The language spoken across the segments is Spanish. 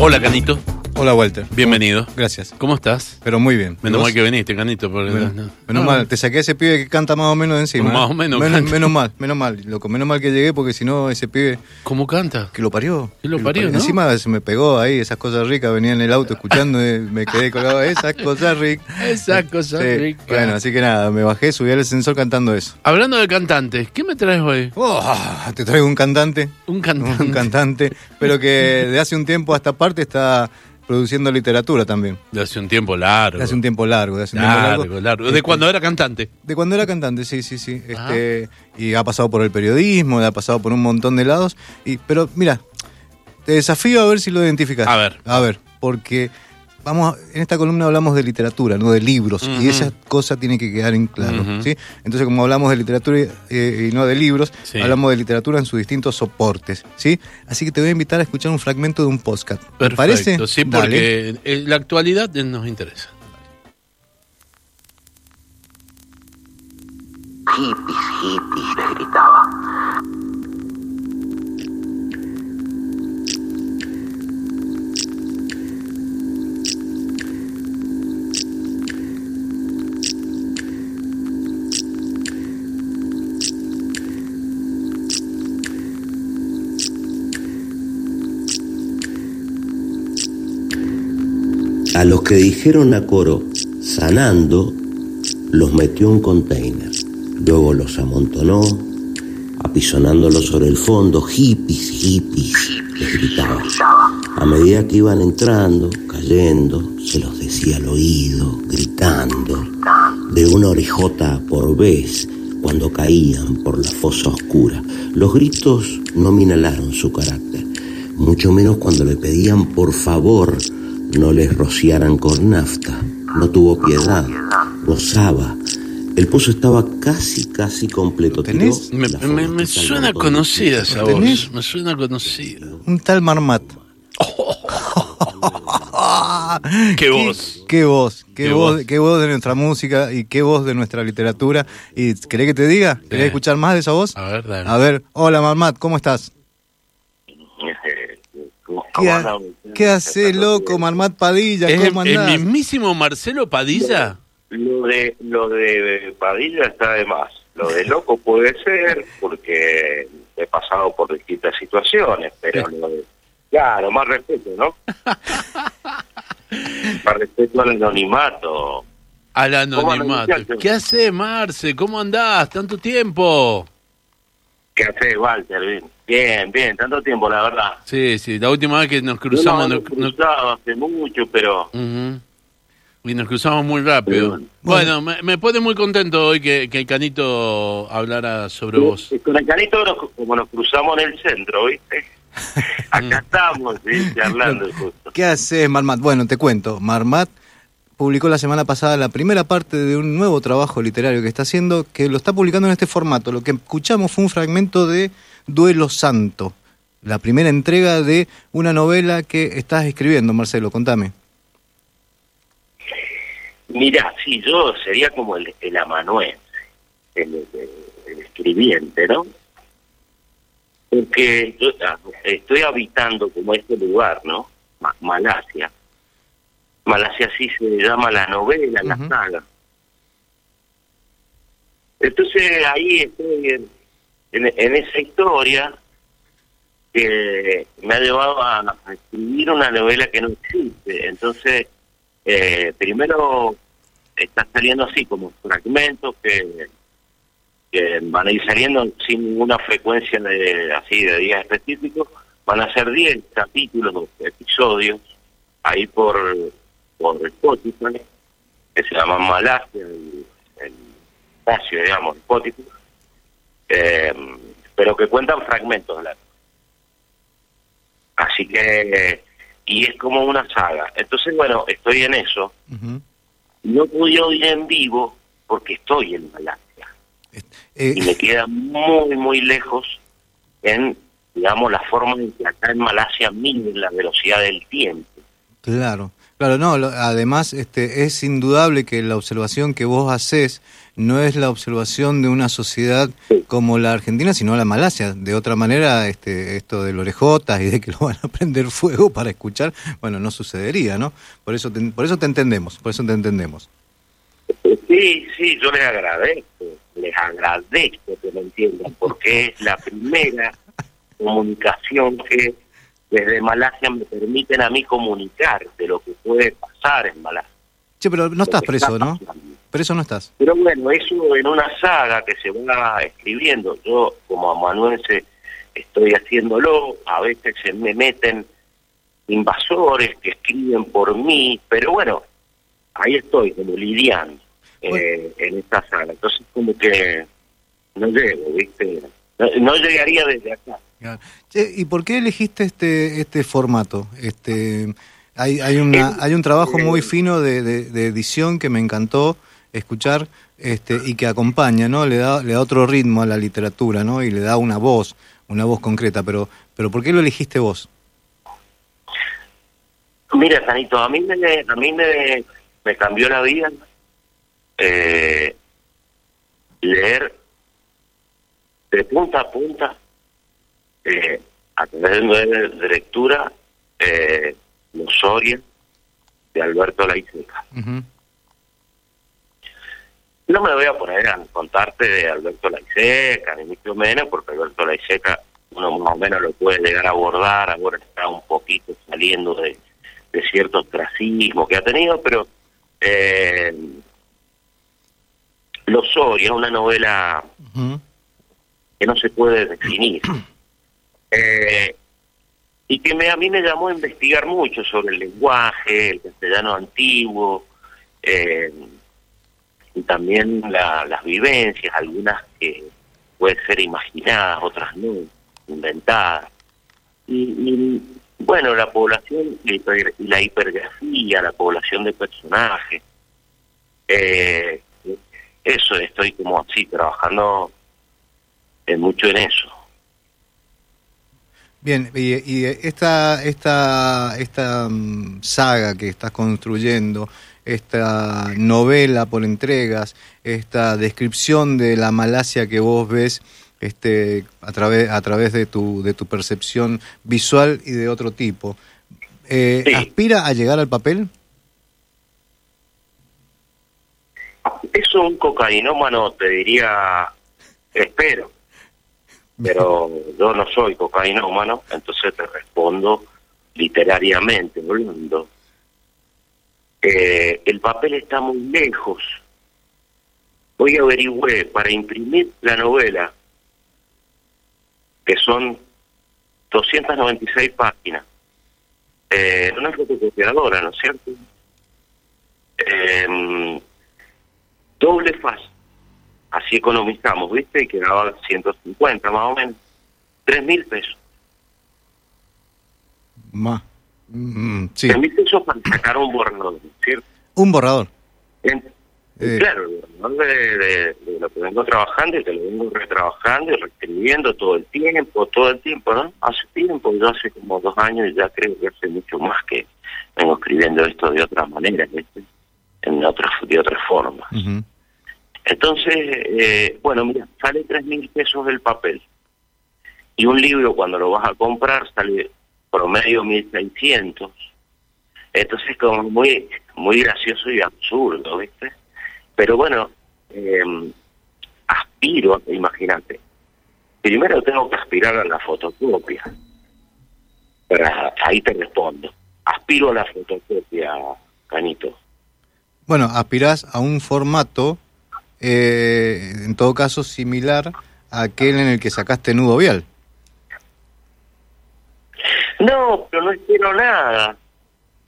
Hola, Canito. Hola, Walter. Bienvenido. Gracias. ¿Cómo estás? Pero muy bien. Menos mal que viniste, Canito. porque- Bueno, no. menos Ah, mal, te saqué a ese pibe que canta más o menos encima. Más ¿eh? o menos Menos, canta. menos mal, menos mal, loco. Menos mal que llegué porque si no, ese pibe ¿Cómo canta? que lo parió. Que lo parió, ¿no? Encima se me pegó ahí, esas cosas ricas. Venía en el auto escuchando, y me quedé colgado. Esas cosas ricas. Esa cosa Sí, rica. Bueno, así que nada, me bajé, subí al ascensor cantando eso. Hablando de cantantes, ¿qué me traes hoy? Oh, te traigo un cantante. Un cantante. Un cantante, pero que de hace un tiempo a esta parte está produciendo literatura también. De hace un tiempo largo. De hace un tiempo largo, de hace un tiempo largo, largo. largo. De Este, cuando era cantante. De cuando era cantante, sí, sí, sí. Este, y ha pasado por el periodismo, ha pasado por un montón de lados. Y, pero mira, te desafío a ver si lo identificas. A ver. A ver, porque vamos, a- en esta columna hablamos de literatura, no de libros. Y esa cosa tiene que quedar en claro. Entonces, como hablamos de literatura eh, y no de libros, Sí. hablamos de literatura en sus distintos soportes. ¿sí? Así que te voy a invitar a escuchar un fragmento de un podcast. ¿Te Perfecto. parece? Sí, porque la actualidad nos interesa. Hippies, hippies, les gritaba. A los que dijeron a coro, sanando, los metió en un container. Luego los amontonó, apisonándolos sobre el fondo, hippies, hippies, les gritaba. A medida que iban entrando, cayendo, se los decía al oído, gritando, de una orejota por vez, cuando caían por la fosa oscura. Los gritos no minalaron su carácter, mucho menos cuando le pedían por favor no les rociaran con nafta. No tuvo piedad, gozaba. El pozo estaba casi, casi completo. ¿Lo tenés? Me, me- suena conocida esa ¿Lo voz. tenés? Me suena conocida. Un tal Marmat. ¿Qué voz? Qué voz, qué, Qué voz, voz. qué voz de nuestra música y qué voz de nuestra literatura. ¿Y querés que te diga? ¿Querés Eh. escuchar más de esa voz? A ver, dale. A ver, hola Marmat, ¿cómo estás? ¿Cómo ¿Qué, ha- andan? ¿qué haces, loco, Marmat Padilla? ¿Es el, ¿Cómo el andás? mismísimo Marcelo Padilla? Lo de, lo de Padilla está de más. Lo de loco puede ser porque he pasado por distintas situaciones, pero lo de... Claro, más respeto, ¿no? más respeto al anonimato. Al ¿Cómo andan, anonimato. ¿Qué haces, Marce? ¿Cómo andás? ¿Tanto tiempo? ¿Qué haces, Walter? Bien, bien, bien, tanto tiempo, la verdad. Sí, sí, la última vez que nos No, cruzamos... no, nos- no nos- cruzaba hace mucho, pero... Y nos cruzamos muy rápido. Bueno. Bueno, me, me pone muy contento hoy que, que el Canito hablara sobre vos. Con el canito, nos- como nos cruzamos en el centro, ¿viste? Acá estamos, ¿sí? Charlando justo. ¿Qué haces, Marmat? Bueno, te cuento. Marmat publicó la semana pasada la primera parte de un nuevo trabajo literario que está haciendo, que lo está publicando en este formato. Lo que escuchamos fue un fragmento de Duelo Santo, la primera entrega de una novela que estás escribiendo, Marcelo. Contame. Mira, sí, yo sería como el, el amanuense, el, el- escribiente, ¿no? Porque yo ah, estoy habitando como este lugar, ¿no? Ma- Malasia. Malasia así se llama la novela, la saga. Entonces ahí estoy en, en- en esa historia que me ha llevado a, a escribir una novela que no existe. Entonces, eh, primero está saliendo así como fragmentos que, que van a ir saliendo sin ninguna frecuencia de así de días específicos. Van a ser 10 capítulos, episodios, ahí por, por Spotify, que se llama Malasia, el, el espacio, digamos, Spotify, eh, pero que cuentan fragmentos largos. Así que, y es como una saga. Entonces, bueno, estoy en eso. No pude oír en vivo porque estoy en Malasia Eh, y me queda muy, muy lejos en, digamos, la forma en que acá en Malasia miden la velocidad del tiempo. claro. Claro, no, además este, es indudable que la observación que vos haces no es la observación de una sociedad como la Argentina, sino la Malasia. De otra manera, este, esto de orejotas y de que lo van a prender fuego para escuchar, bueno, no sucedería, ¿no? Por eso te, por eso te entendemos, por eso te entendemos. Sí, sí, yo les agradezco, les agradezco que me entiendan, porque es la primera comunicación que desde Malasia me permiten a mí comunicar de lo que puede pasar en Malasia. Sí, pero no estás preso, ¿no? Preso no estás. Pero bueno, eso en una saga que se va escribiendo. Yo, como amanuense, estoy haciéndolo. A veces se me meten invasores que escriben por mí, pero bueno, ahí estoy, como lidiando eh, en esta saga. Entonces, como que no llego, ¿viste? No, llegaría desde acá. ¿Y por qué elegiste este este formato? Este hay hay una hay un trabajo muy fino de, de, edición que me encantó escuchar este y que acompaña, ¿no? Le da le da otro ritmo a la literatura, ¿no? Y le da una voz, una voz concreta, pero pero ¿por qué lo elegiste vos? Mira, Sanito, a mí me a mí me, me cambió la vida eh, leer de punta a punta, eh, a través de, lectura, eh, Soria de Alberto Laiseca. No me voy a poner a contarte de Alberto Laiseca, ni mucho menos, porque Alberto Laiseca uno más o menos lo puede llegar a abordar, ahora está un poquito saliendo de, cierto ostracismo que ha tenido, pero eh, Los Soria, una novela que no se puede definir. Eh, y que me, a mí me llamó a investigar mucho sobre el lenguaje, el castellano antiguo, eh, y también las vivencias, algunas que pueden ser imaginadas, otras no, inventadas. Y, bueno, la población y la hipergrafía, la población de personajes, eh, eso estoy como así trabajando mucho en eso. Bien, y, esta, esta, esta mm, saga que estás construyendo, esta novela por entregas, esta descripción de la Malasia que vos ves este, a, través, a través de tu, de tu percepción visual y de otro tipo, eh, ¿aspira a llegar al papel? Es un cocainómano, te diría, espero pero yo no soy humano entonces te respondo literariamente, volviendo. Eh, el papel está muy lejos. Hoy averigüé para imprimir la novela, que son 296 páginas, eh, una fotocopiadora, ¿no es cierto? Eh, doble faz así economizamos, ¿viste? Y quedaba 150 más o menos. 3 mil pesos. Más. Mm, sí. 3 mil pesos para sacar un borrador, ¿cierto? Un borrador. Eh. Claro, el borrador de, lo que vengo trabajando y que lo vengo retrabajando y reescribiendo todo el tiempo, todo el tiempo, ¿no? Hace tiempo, yo hace como dos años y ya creo que hace mucho más que vengo escribiendo esto de otra manera, ¿viste? En otras, de otra forma. Entonces, eh, bueno, mira, sale tres mil pesos el papel. Y un libro cuando lo vas a comprar sale promedio 1600. Entonces como muy muy gracioso y absurdo, ¿viste? Pero bueno, eh, aspiro, imagínate. Primero tengo que aspirar a la fotocopia. ahí te respondo. Aspiro a la fotocopia, Canito. Bueno, aspiras a un formato eh, en todo caso similar a aquel en el que sacaste nudo vial. No, pero no espero nada,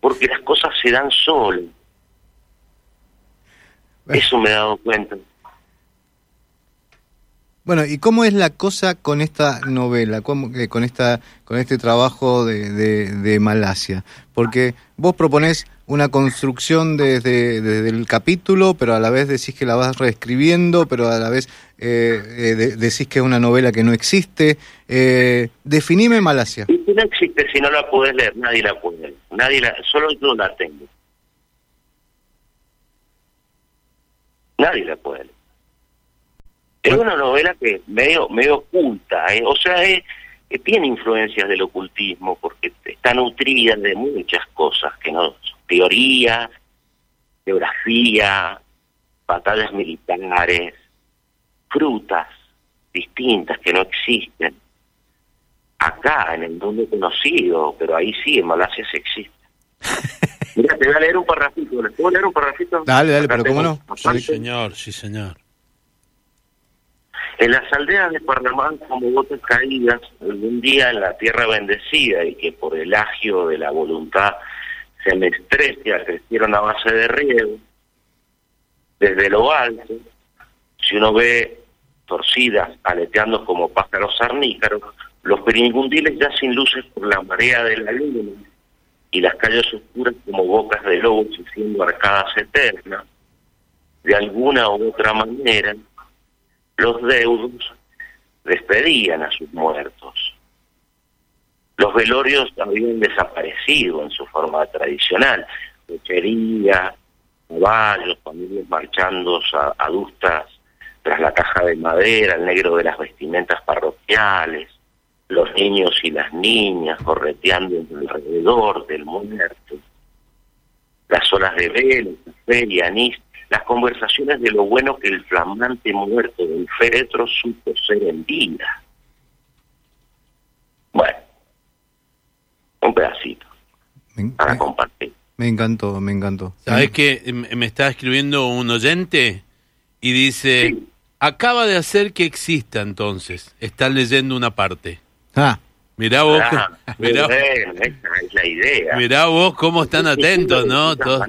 porque las cosas se dan solas. Eso me he dado cuenta. Bueno, ¿y cómo es la cosa con esta novela, eh, con, esta, con este trabajo de, de Malasia? Porque vos proponés una construcción desde, desde, el capítulo, pero a la vez decís que la vas reescribiendo, pero a la vez eh, eh decís que es una novela que no existe. Eh, definime Malasia. No existe si no la puedes leer, nadie la puede leer. Nadie la, solo yo la tengo. Nadie la puede leer. Es una novela que medio, medio oculta, ¿eh? o sea, es, que tiene influencias del ocultismo porque está nutrida de muchas cosas que no son teoría, geografía, batallas militares, frutas distintas que no existen. Acá, en el mundo conocido, pero ahí sí, en Malasia se existe. Mira, te voy a leer un parrafito. ¿Les puedo leer un parrafito? Dale, dale, pero cómo no. Sí, señor, sí, señor. En las aldeas de Parnamán, como gotas caídas, algún día en la tierra bendecida y que por el agio de la voluntad se me estrecha, crecieron a base de riego, desde lo alto, si uno ve torcidas aleteando como pájaros arnícaros, los peringundiles ya sin luces por la marea de la luna y las calles oscuras como bocas de lobos haciendo arcadas eternas, de alguna u otra manera, los deudos despedían a sus muertos. Los velorios habían desaparecido en su forma tradicional, cochería, caballos, familias marchando adustas tras la caja de madera, el negro de las vestimentas parroquiales, los niños y las niñas correteando alrededor del muerto, las horas de velo, café y anís las conversaciones de lo bueno que el flamante muerto del féretro supo ser en vida. Bueno, un pedacito para compartir. Me encantó, me encantó. ¿Sabes que me está escribiendo un oyente y dice, acaba de hacer que exista entonces, está leyendo una parte. Ah. Mirá vos, Ah, mirá, bueno, esa es la idea. mirá vos cómo están atentos, ¿no? De Todos-.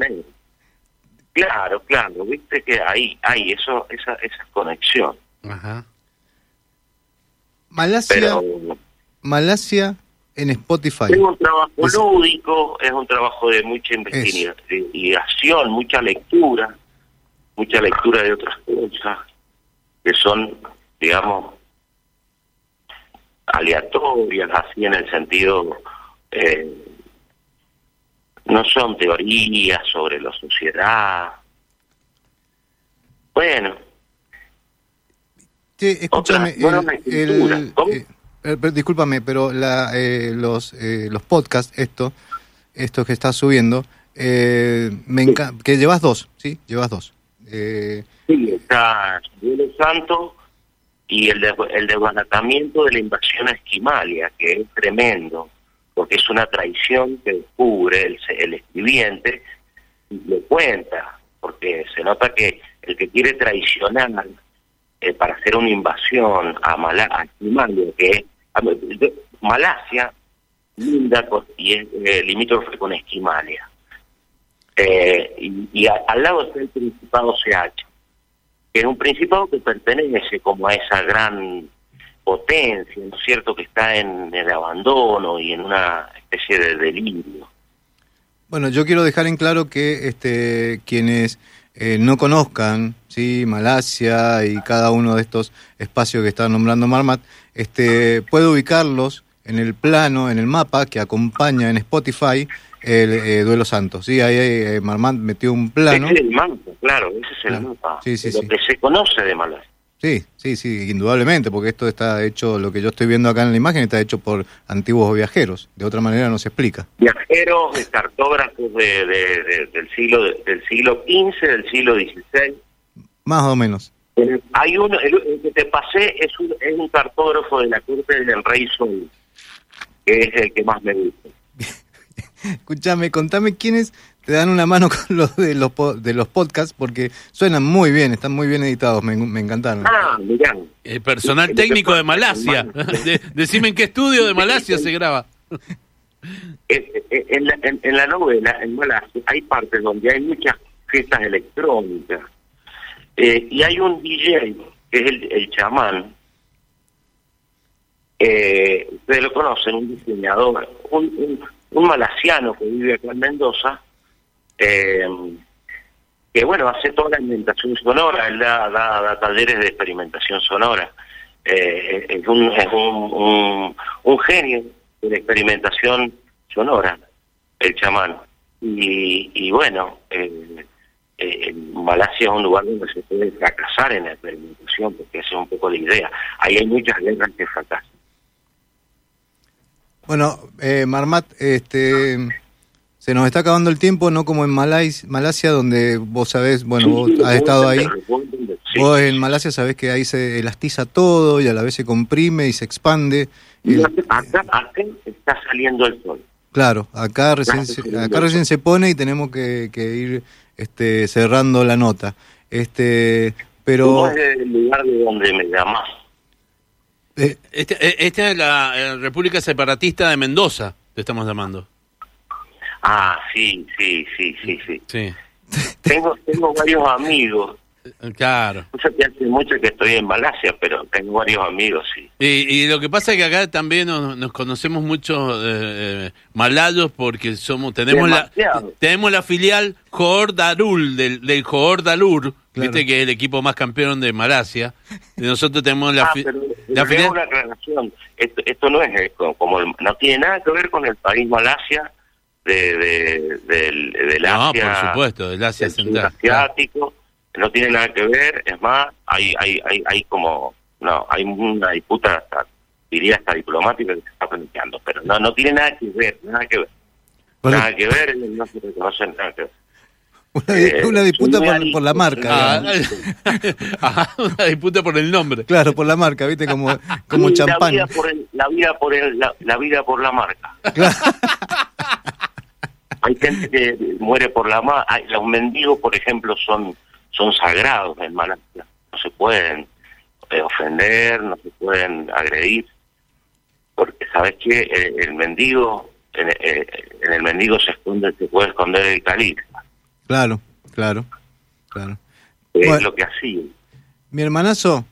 Claro, claro, viste que ahí hay eso, esa, esa conexión. Ajá. Malasia, Pero Malasia en Spotify. es un trabajo Es- lúdico, es un trabajo de mucha investiga- investigación, mucha lectura, mucha lectura de otras cosas que son, digamos, aleatorias, así en el sentido, eh, no son teorías sobre la sociedad. Bueno, Che, escúchame, Otra, bueno. ¿Cómo? eh, eh, pero discúlpame, pero la, eh, los, eh, los podcasts, esto, estos que estás subiendo, eh, me enca- que llevas dos, ¿sí? Llevas dos. Eh, sí, está Duelo Santo y el, de, el desbaratamiento de la invasión a Esquimalia, que es tremendo, porque es una traición que descubre el, el escribiente y lo cuenta, porque se nota que el que quiere traicionar eh, para hacer una invasión a, Mala, a Esquimalia, que es Malasia, linda y es eh, limítrofe con Esquimalia. Eh, y, al lado está el Principado CH, que es un principado que pertenece como a esa gran potencia, ¿no es cierto?, que está en el abandono y en una especie de delirio. Bueno, yo quiero dejar en claro que este, quienes eh, no conozcan sí Malasia y cada uno de estos espacios que está nombrando Marmat, este, puede ubicarlos en el plano, en el mapa que acompaña en Spotify el eh, Duelo Santo. Sí, ahí eh, Marmat metió un plano. Ese es el mapa, claro, ese es el Claro. mapa. Sí, sí, de lo sí. que se conoce de Malasia. Sí, sí, sí, indudablemente, porque esto está hecho, lo que yo estoy viendo acá en la imagen está hecho por antiguos viajeros. De otra manera no se explica. Viajeros, cartógrafos de, de- de- del siglo del siglo XV, del siglo XVI. Más o menos. Hay uno, el, el que te pasé es un, es un cartógrafo de la corte del rey Sol, que es el que más me gusta. Escúchame, contame quiénes te dan una mano con los de los, de los podcasts, porque suenan muy bien, están muy bien editados, me, me encantaron. Ah, mirá. El personal técnico de Malasia. De- decime en qué estudio de Malasia se graba. Eh, eh, En la, en, en la novela, en Malasia, hay partes donde hay muchas fiestas electrónicas. Eh, y hay un DJ, que es el, el chamán. Eh, ustedes lo conocen, un diseñador, un, un, un malasiano que vive acá en Mendoza. Eh, que bueno, hace toda la inventación sonora, él da, da, talleres de experimentación sonora. Eh, es un, es un, un, un genio de la experimentación sonora, el chamán. Y, y bueno, eh, eh, Malasia es un lugar donde se puede fracasar en la experimentación, porque esa es un poco la idea. Ahí hay muchas guerras que fracasan. Bueno, Marmat, este, se nos está acabando el tiempo, no como en Malasia, donde vos sabés, bueno, Sí, vos has estado ahí. sí. Vos en Malasia sabés que ahí se elastiza todo y a la vez se comprime y se expande. Y El- acá, acá está saliendo el sol. claro, acá recién, acá recién se pone y tenemos que, que ir este, cerrando la nota. Este, pero ¿Cómo es el lugar de donde me llamás? eh, Este- eh, Esta es la eh, República Separatista de Mendoza, te estamos llamando. Ah, sí, sí, sí, sí, sí. Sí, Tengo, tengo varios amigos. Eh, claro. Hace mucho que estoy en Malasia, pero tengo varios amigos, sí. Y, y lo que pasa es que acá también nos, nos conocemos mucho eh, eh, malayos porque somos tenemos la tenemos la filial Johor Darul del, del Johor Darur, Claro. viste que es el equipo más campeón de Malasia. Y nosotros tenemos la, ah, fi- pero, la pero filial una aclaración. Esto, esto no es eh, como, como el- no tiene nada que ver con el país Malasia de, de, del, del No, Asia. por supuesto, del Asia del Central. asiático. No tiene nada que ver. Es más, hay, hay, hay, hay como, no, hay una disputa, hasta, diría hasta diplomática que se está planteando, pero no, no tiene nada que ver, nada que ver. bueno, Nada que ver, no se reconocen nada que ver. una, di- eh, una disputa por, por la marca. Ah, una disputa por el nombre. Claro, por la marca, viste, como, como champán. La vida por el, la vida por el, la, la vida por la marca. Claro. Hay gente que muere por la marca. Los mendigos, por ejemplo, son son sagrados en Malasia. No se pueden eh, ofender, no se pueden agredir, porque sabes que el, el mendigo, en, eh, en el mendigo se esconde, se puede esconder el califa, Claro, claro, claro. que Bueno. es lo que hacía. Mi hermanazo.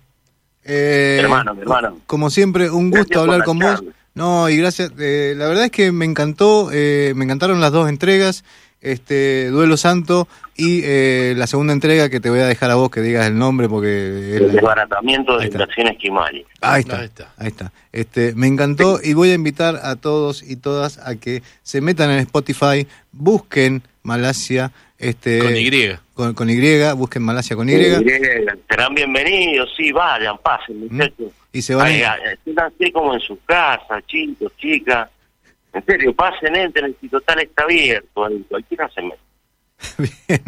eh, Mi hermano, mi hermano. Como siempre, un gusto hablar la con vos. No, y gracias. eh, la verdad es que me encantó, eh, me encantaron las dos entregas, este Duelo Santo y eh, la segunda entrega que te voy a dejar a vos que digas el nombre porque es El la- desbaratamiento de Ahí está. inversiones Kimali. Ahí está, Ahí ahí está. está. Este, me encantó y voy a invitar a todos y todas a que se metan en Spotify, busquen Malasia, este, Con Y. con, con Y, busquen Malasia con Y, Serán bienvenidos, sí, vayan, pasen, muchachos. Y se van Ay, a, siéntanse como en su casa, chicos, chicas. En serio, pasen, entren, si total está abierto, ahí, cualquiera se mete. Bien.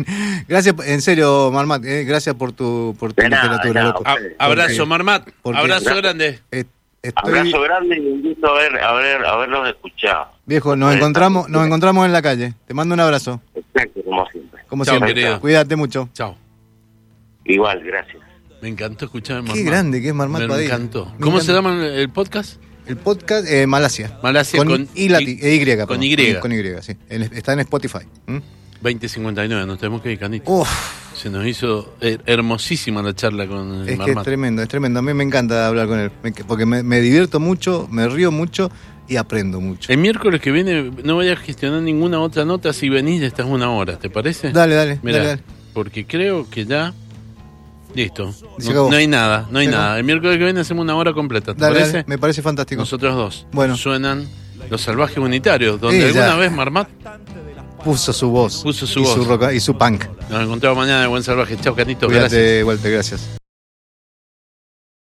Gracias, en serio, Marmat, eh, gracias por tu, por tu nada, literatura, nada. loco. A- abrazo, Marmat. porque- Abrazo grande. Eh, estoy- Abrazo grande y un gusto haber, haber, haberlos escuchado. viejo, nos encontramos, nos encontramos en la calle. Te mando un abrazo, Exacto, como siempre. como Chao, siempre. querido. Cuídate mucho. Chao. Igual, gracias. Me encantó escuchar a Qué Marmat. grande que es Marmat Me Padilla. encantó. Me ¿Cómo encanta. se llama el- podcast? El podcast eh, Malasia. Malasia con, con y, lati- y- con. Y. Con, Y, sí. En- está en Spotify. ¿Mm? 2059, nos tenemos que ir, Canito. Uf, Se nos hizo eh, hermosísima la charla con el es que es Marmat. tremendo, es tremendo. A mí me encanta hablar con él, porque me, me divierto mucho, me río mucho y aprendo mucho. El miércoles que viene no voy a gestionar ninguna otra nota. Si venís, estás una hora, ¿te parece? Dale, dale, Mirá, dale, dale. porque creo que ya. Listo. No, hay nada, no hay acabó. nada. El miércoles que viene hacemos una hora completa, ¿te Dale, parece? dale, me parece fantástico. Nosotros dos. Bueno. Suenan los salvajes unitarios, donde Sí, alguna ya. vez Marmat Puso su voz. Puso su y voz. Su roca, y su punk. nos encontramos mañana de Buen Salvaje. Chao, Canito. Cuídate, Gracias. Walter, gracias.